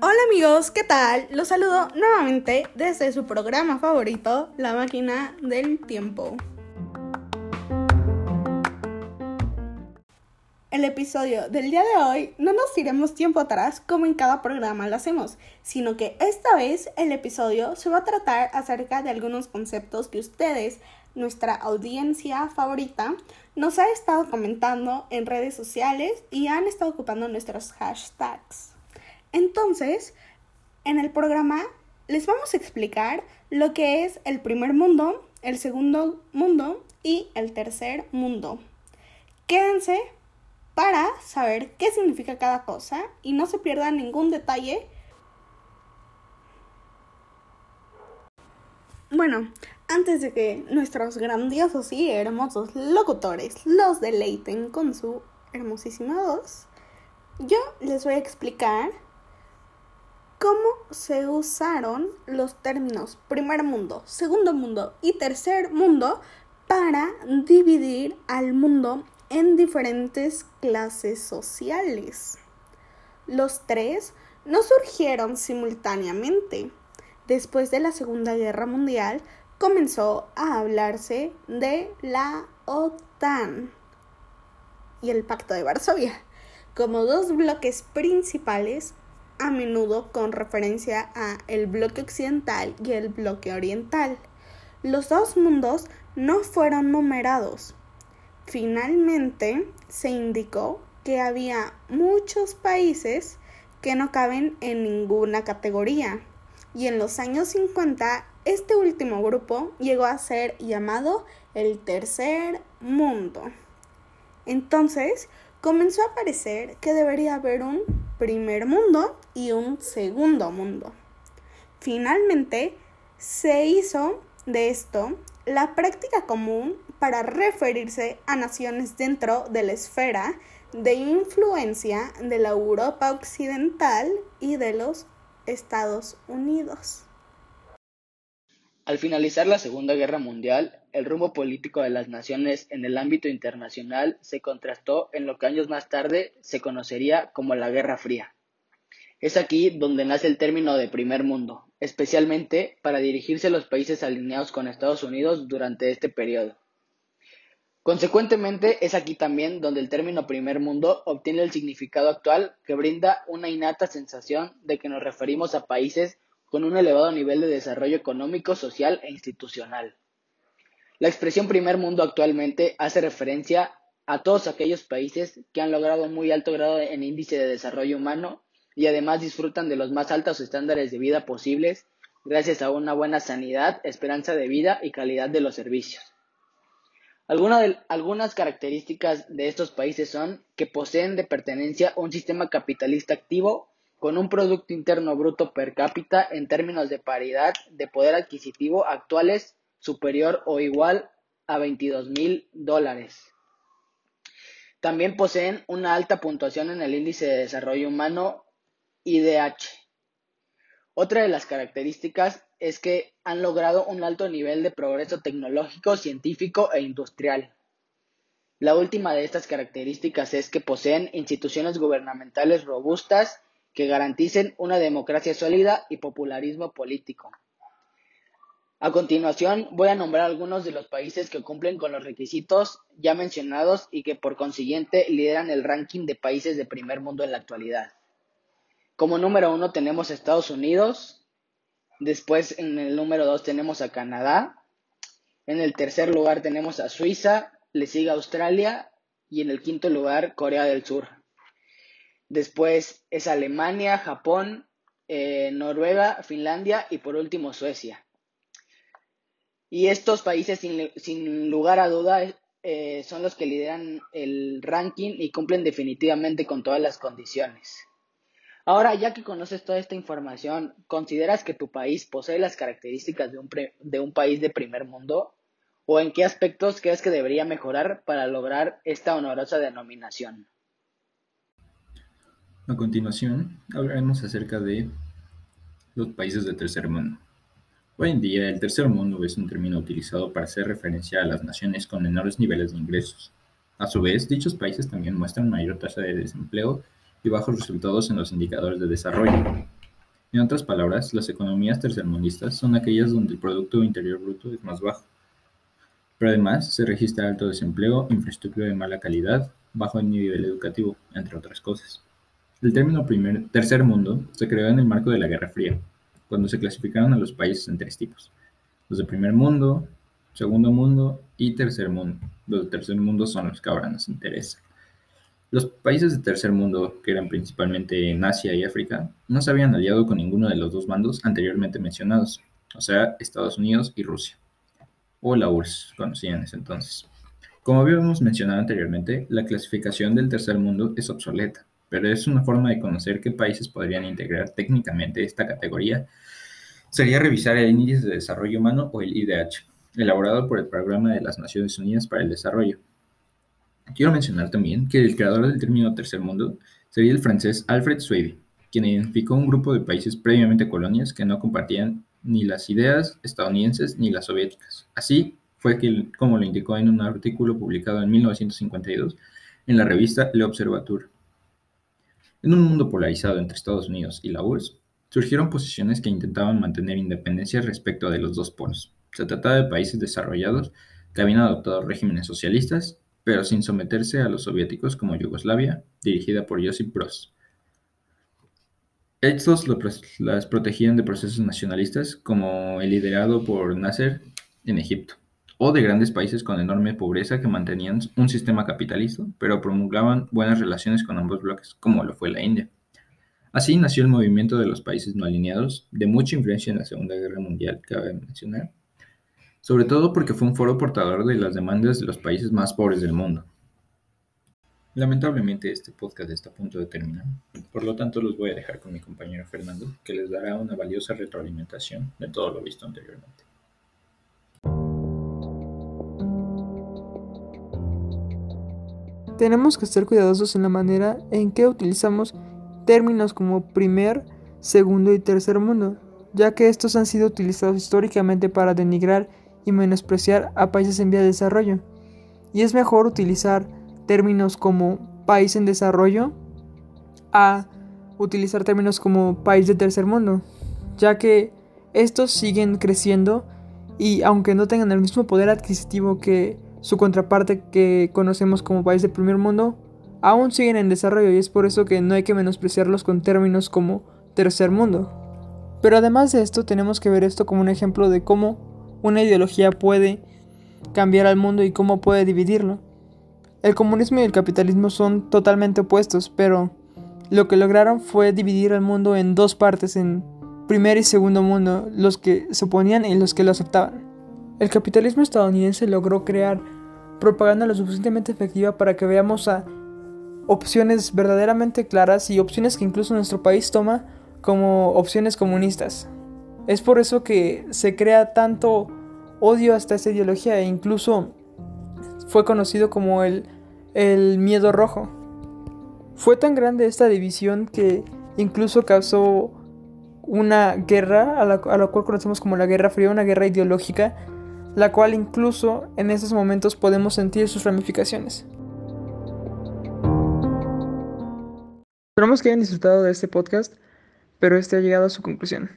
Hola amigos, ¿qué tal? Los saludo nuevamente desde su programa favorito, La máquina del tiempo. El episodio del día de hoy no nos iremos tiempo atrás como en cada programa lo hacemos, sino que esta vez el episodio se va a tratar acerca de algunos conceptos que ustedes, nuestra audiencia favorita, nos ha estado comentando en redes sociales y han estado ocupando nuestros hashtags. Entonces, en el programa les vamos a explicar lo que es el primer mundo, el segundo mundo y el tercer mundo. Quédense para saber qué significa cada cosa y no se pierdan ningún detalle. Bueno, antes de que nuestros grandiosos y hermosos locutores los deleiten con su hermosísima voz, yo les voy a explicar cómo se usaron los términos primer mundo, segundo mundo y tercer mundo para dividir al mundo en diferentes clases sociales. Los tres no surgieron simultáneamente. Después de la Segunda Guerra Mundial comenzó a hablarse de la OTAN y el Pacto de Varsovia como dos bloques principales a menudo con referencia a el bloque occidental y el bloque oriental. Los dos mundos no fueron numerados, Finalmente, se indicó que había muchos países que no caben en ninguna categoría y en los años 50 este último grupo llegó a ser llamado el tercer mundo. Entonces comenzó a parecer que debería haber un primer mundo y un segundo mundo. Finalmente se hizo de esto la práctica común para referirse a naciones dentro de la esfera de influencia de la Europa occidental y de los Estados Unidos. Al finalizar la Segunda Guerra Mundial, el rumbo político de las naciones en el ámbito internacional se contrastó en lo que años más tarde se conocería como la Guerra Fría. Es aquí donde nace el término de primer mundo, especialmente para dirigirse a los países alineados con Estados Unidos durante este periodo. Consecuentemente, es aquí también donde el término primer mundo obtiene el significado actual que brinda una innata sensación de que nos referimos a países con un elevado nivel de desarrollo económico, social e institucional. La expresión primer mundo actualmente hace referencia a todos aquellos países que han logrado un muy alto grado en índice de desarrollo humano y además disfrutan de los más altos estándares de vida posibles gracias a una buena sanidad, esperanza de vida y calidad de los servicios algunas características de estos países son que poseen de pertenencia un sistema capitalista activo con un Producto Interno Bruto per cápita en términos de paridad de poder adquisitivo actuales superior o igual a 22 mil dólares. También poseen una alta puntuación en el índice de desarrollo humano IDH. Otra de las características es que han logrado un alto nivel de progreso tecnológico, científico e industrial. La última de estas características es que poseen instituciones gubernamentales robustas que garanticen una democracia sólida y popularismo político. A continuación voy a nombrar algunos de los países que cumplen con los requisitos ya mencionados y que por consiguiente lideran el ranking de países de primer mundo en la actualidad. Como número uno tenemos Estados Unidos, Después en el número 2 tenemos a Canadá. En el tercer lugar tenemos a Suiza, le sigue Australia y en el quinto lugar Corea del Sur. Después es Alemania, Japón, eh, Noruega, Finlandia y por último Suecia. Y estos países sin, lugar a duda eh, son los que lideran el ranking y cumplen definitivamente con todas las condiciones. Ahora, ya que conoces toda esta información, ¿consideras que tu país posee las características de un, de un país de primer mundo? ¿O en qué aspectos crees que debería mejorar para lograr esta honorosa denominación? A continuación, hablaremos acerca de los países del tercer mundo. Hoy en día, el tercer mundo es un término utilizado para hacer referencia a las naciones con menores niveles de ingresos. A su vez, dichos países también muestran mayor tasa de desempleo y bajos resultados en los indicadores de desarrollo. En otras palabras, las economías tercermundistas son aquellas donde el Producto Interior Bruto es más bajo. Pero además se registra alto desempleo, infraestructura de mala calidad, bajo nivel educativo, entre otras cosas. El término primer, tercer mundo se creó en el marco de la Guerra Fría, cuando se clasificaron a los países en tres tipos. Los de primer mundo, segundo mundo y tercer mundo. Los de tercer mundo son los que ahora nos interesan. Los países de tercer mundo, que eran principalmente en Asia y África, no se habían aliado con ninguno de los dos bandos anteriormente mencionados, o sea, Estados Unidos y Rusia, o la URSS, conocida en ese entonces. Como habíamos mencionado anteriormente, la clasificación del tercer mundo es obsoleta, pero es una forma de conocer qué países podrían integrar técnicamente esta categoría. Sería revisar el Índice de Desarrollo Humano o el IDH, elaborado por el Programa de las Naciones Unidas para el Desarrollo. Quiero mencionar también que el creador del término tercer mundo sería el francés Alfred Swady, quien identificó un grupo de países previamente colonias que no compartían ni las ideas estadounidenses ni las soviéticas. Así fue que, como lo indicó en un artículo publicado en 1952 en la revista Le Observateur. En un mundo polarizado entre Estados Unidos y la URSS, surgieron posiciones que intentaban mantener independencia respecto de los dos polos. Se trataba de países desarrollados que habían adoptado regímenes socialistas, pero sin someterse a los soviéticos como Yugoslavia, dirigida por Josip Broz. Estos las protegían de procesos nacionalistas como el liderado por Nasser en Egipto, o de grandes países con enorme pobreza que mantenían un sistema capitalista, pero promulgaban buenas relaciones con ambos bloques, como lo fue la India. Así nació el movimiento de los países no alineados, de mucha influencia en la Segunda Guerra Mundial, cabe mencionar, sobre todo porque fue un foro portador de las demandas de los países más pobres del mundo. Lamentablemente este podcast está a punto de terminar, por lo tanto los voy a dejar con mi compañero Fernando, que les dará una valiosa retroalimentación de todo lo visto anteriormente. Tenemos que ser cuidadosos en la manera en que utilizamos términos como primer, segundo y tercer mundo, ya que estos han sido utilizados históricamente para denigrar y menospreciar a países en vía de desarrollo. Y es mejor utilizar términos como país en desarrollo a utilizar términos como país de tercer mundo, ya que estos siguen creciendo y aunque no tengan el mismo poder adquisitivo que su contraparte que conocemos como país de primer mundo, aún siguen en desarrollo y es por eso que no hay que menospreciarlos con términos como tercer mundo. Pero además de esto tenemos que ver esto como un ejemplo de cómo una ideología puede cambiar al mundo y cómo puede dividirlo. El comunismo y el capitalismo son totalmente opuestos, pero lo que lograron fue dividir al mundo en dos partes, en primer y segundo mundo, los que se oponían y los que lo aceptaban. El capitalismo estadounidense logró crear propaganda lo suficientemente efectiva para que veamos a opciones verdaderamente claras y opciones que incluso nuestro país toma como opciones comunistas. Es por eso que se crea tanto odio hasta esta ideología e incluso fue conocido como el, el miedo rojo. Fue tan grande esta división que incluso causó una guerra a la, a la, cual conocemos como la Guerra Fría, una guerra ideológica, la cual incluso en esos momentos podemos sentir sus ramificaciones. Esperamos que hayan disfrutado de este podcast, pero este ha llegado a su conclusión.